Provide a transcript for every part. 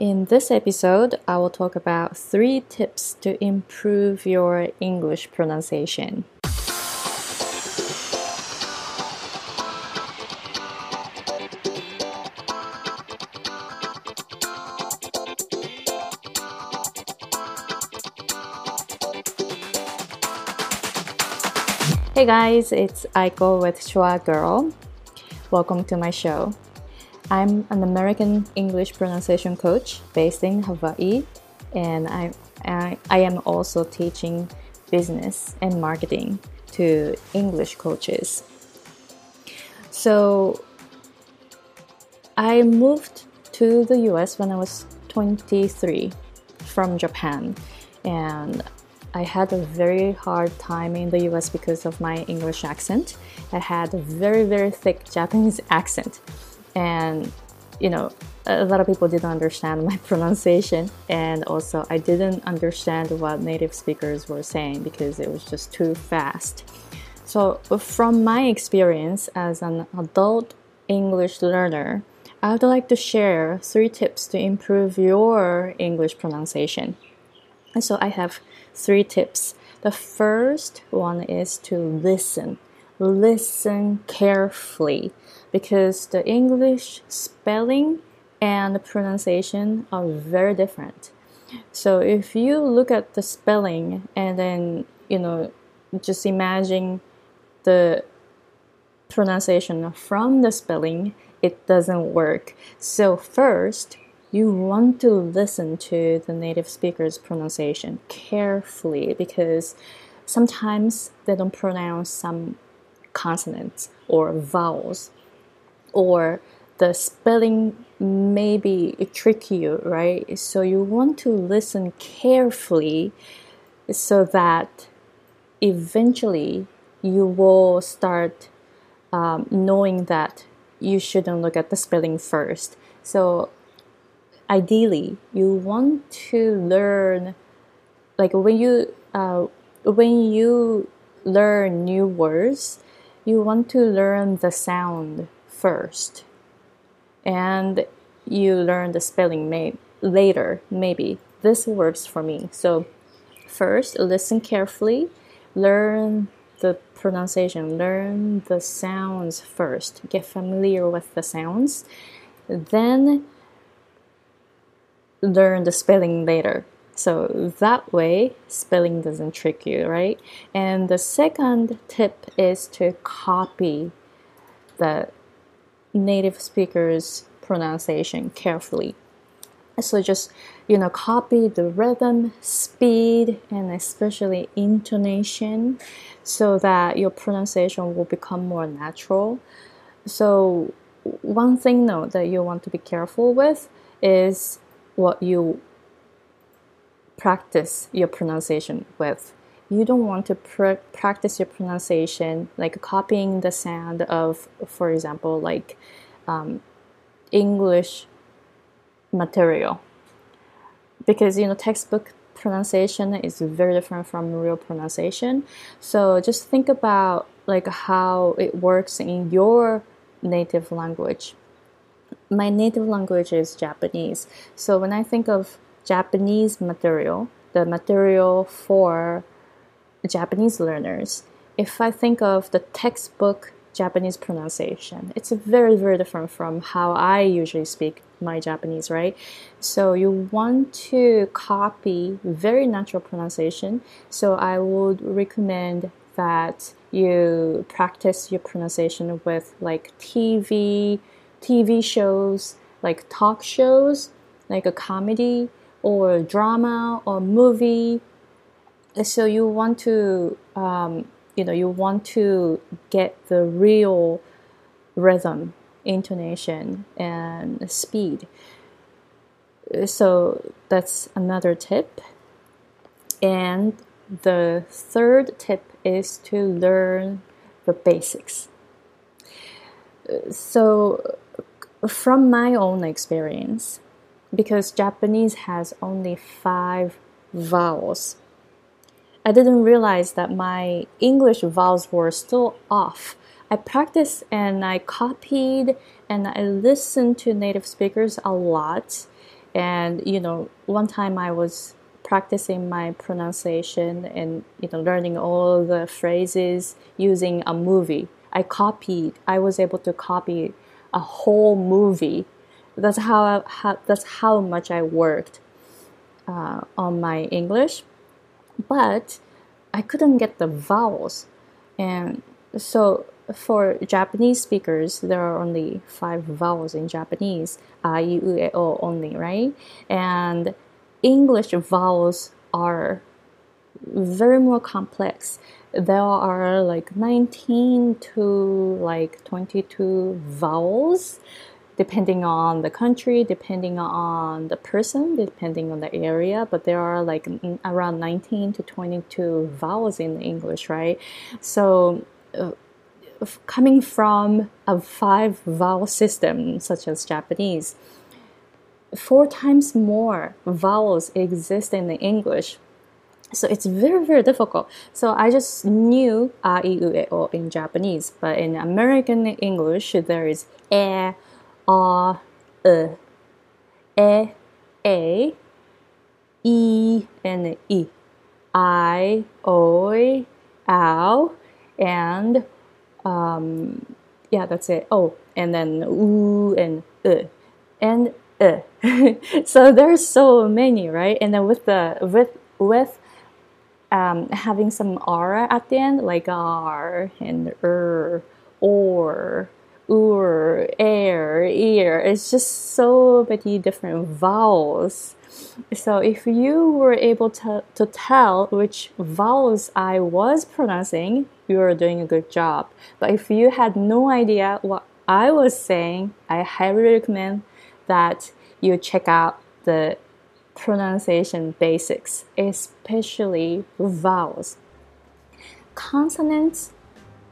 In this episode, I will talk about three tips to improve your English pronunciation. Hey guys, it's Aiko with Schwa Girl. Welcome to my show. I'm an American English pronunciation coach based in Hawaii, and I, I, I am also teaching business and marketing to English coaches. So I moved to the US when I was 23 from Japan, and I had a very hard time in the US because of my English accent. I had a very, very thick Japanese accent. And, you know, a lot of people didn't understand my pronunciation. And also, I didn't understand what native speakers were saying because it was just too fast. So, from my experience as an adult English learner, I would like to share three tips to improve your English pronunciation. And so I have three tips. The first one is to listen. Listen carefully because the English spelling and pronunciation are very different. So if you look at the spelling and then, you know, just imagine the pronunciation from the spelling, it doesn't work. So first, you want to listen to the native speaker's pronunciation carefully because sometimes they don't pronounce some consonants or vowels or the spelling may be trick you right? So you want to listen carefully so that eventually you will start um, knowing that you shouldn't look at the spelling first. So ideally you want to learn like when you uh, when you learn new words you want to learn the sound first. And you learn the spelling may- later maybe. This works for me. So first listen carefully. Learn the pronunciation. Learn the sounds first. Get familiar with the sounds. Then learn the spelling later. So that way, spelling doesn't trick you, right? And the second tip is to copy the native speaker's pronunciation carefully. So just you know, copy the rhythm, speed, and especially intonation, so that your pronunciation will become more natural. So one thing though that you want to be careful with is what you practice your pronunciation with. You don't want to pr- practice your pronunciation like copying the sound of, for example, like um, English material. Because, you know, textbook pronunciation is very different from real pronunciation. So just think about like how it works in your native language my native language is Japanese. So when I think of Japanese material, the material for Japanese learners, if I think of the textbook Japanese pronunciation, it's very, very different from how I usually speak my Japanese, right? So you want to copy very natural pronunciation. So I would recommend that you practice your pronunciation with like TV TV shows, like talk shows, like a comedy or drama or movie. So you want to, um, you know, you want to get the real rhythm, intonation, and speed. So that's another tip. And the third tip is to learn the basics. So from my own experience, because Japanese has only five vowels, I didn't realize that my English vowels were still off. I practiced and I copied and I listened to native speakers a lot. And you know, one time I was practicing my pronunciation and you know learning all the phrases using a movie. I copied. I was able to copy a whole movie. That's how, how that's how much I worked uh, on my English, but I couldn't get the vowels, and so for Japanese speakers, there are only five vowels in Japanese, i, u, e, o only, right? And English vowels are very more complex. There are like 19 to like 22 vowels depending on the country, depending on the person, depending on the area, but there are like around 19 to 22 vowels in English, right? So uh, coming from a five vowel system such as Japanese, four times more vowels exist in the English. So it's very, very difficult. So I just knew a, i, u, e, o in Japanese, but in American English, there is e, a, e, e, a, e, and i, i, oi, ow, and um, yeah, that's it. Oh, and then ooh and uh, and uh. so there's so many, right? And then with the with with um, having some r at the end, like r and er or ur, air, ear. It's just so many different vowels. So if you were able to, to tell which vowels I was pronouncing, you are doing a good job. But if you had no idea what I was saying, I highly recommend that you check out the pronunciation basics, especially vowels. Consonants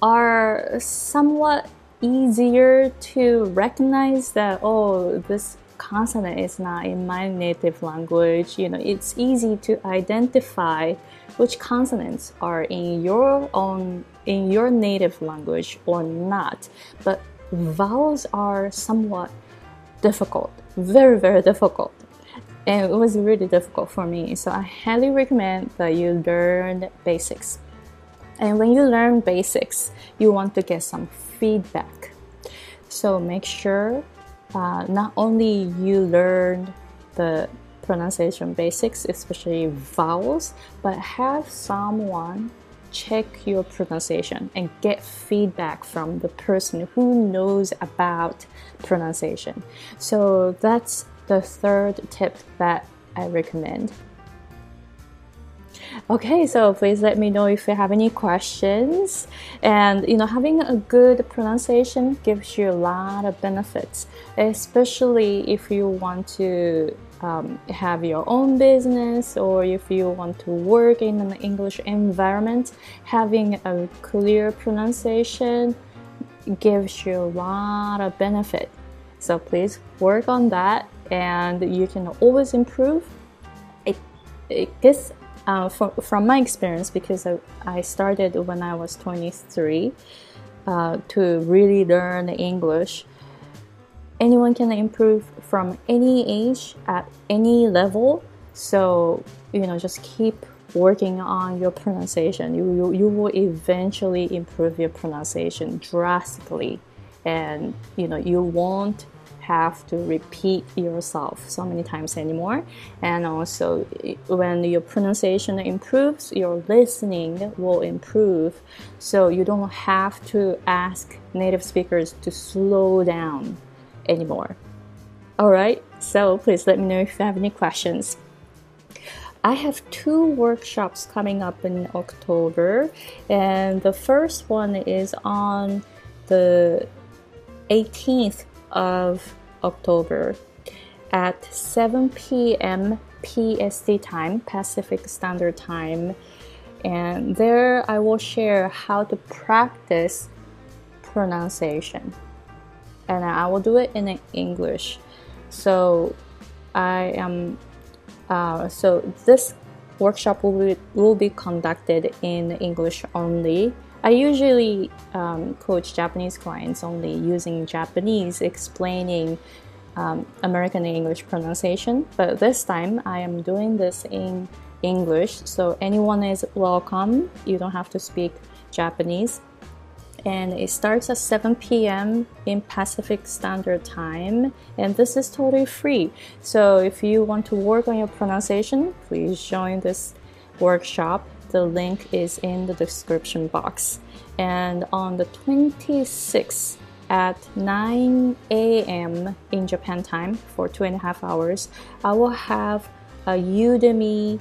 are somewhat easier to recognize that, oh, this consonant is not in my native language. You know, it's easy to identify which consonants are in your own in your native language or not. But vowels are somewhat difficult, very very difficult. And it was really difficult for me. So I highly recommend that you learn basics. And when you learn basics, you want to get some feedback. So make sure uh, not only you learn the pronunciation basics, especially vowels, but have someone check your pronunciation and get feedback from the person who knows about pronunciation. So that's the third tip that I recommend. Okay, so please let me know if you have any questions. And you know, having a good pronunciation gives you a lot of benefits, especially if you want to um, have your own business or if you want to work in an English environment. Having a clear pronunciation gives you a lot of benefit. So please work on that, and you can always improve. It, it gets uh, from, from my experience, because I, I started when I was 23 uh, to really learn English, anyone can improve from any age at any level. So, you know, just keep working on your pronunciation. You, you, you will eventually improve your pronunciation drastically. And, you know, you won't have to repeat yourself so many times anymore. And also, when your pronunciation improves, your listening will improve. So you don't have to ask native speakers to slow down anymore. All right, so please let me know if you have any questions. I have two workshops coming up in October, and the first one is on the 18th of October at 7 p.m. PST time, Pacific Standard Time. And there I will share how to practice pronunciation. And I will do it in English. So I am uh, so this workshop will be, will be conducted in English only I usually um, coach Japanese clients only using Japanese, explaining um, American English pronunciation, but this time I am doing this in English, so anyone is welcome. You don't have to speak Japanese. And it starts at 7 p.m. in Pacific Standard Time, and this is totally free. So if you want to work on your pronunciation, please join this workshop. The link is in the description box. And on the 26th, at 9 a.m. in Japan time for two and a half hours, I will have a Udemy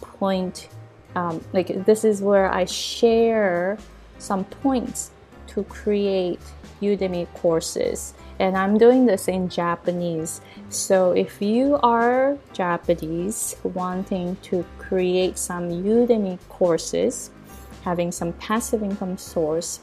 point. Um, like this is where I share some points to create Udemy courses. And I'm doing this in Japanese. So if you are Japanese wanting to create some Udemy courses, having some passive income source,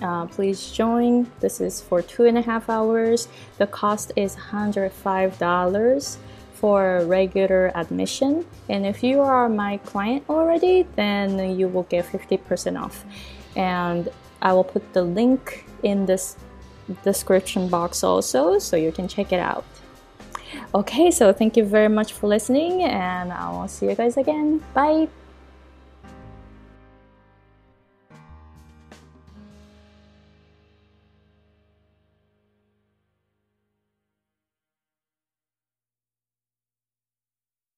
uh, please join. This is for two and a half hours. The cost is $105 for regular admission. And if you are my client already, then you will get 50% off. And I will put the link in this description box also so you can check it out. Okay, so thank you very much for listening, and I will see you guys again. Bye.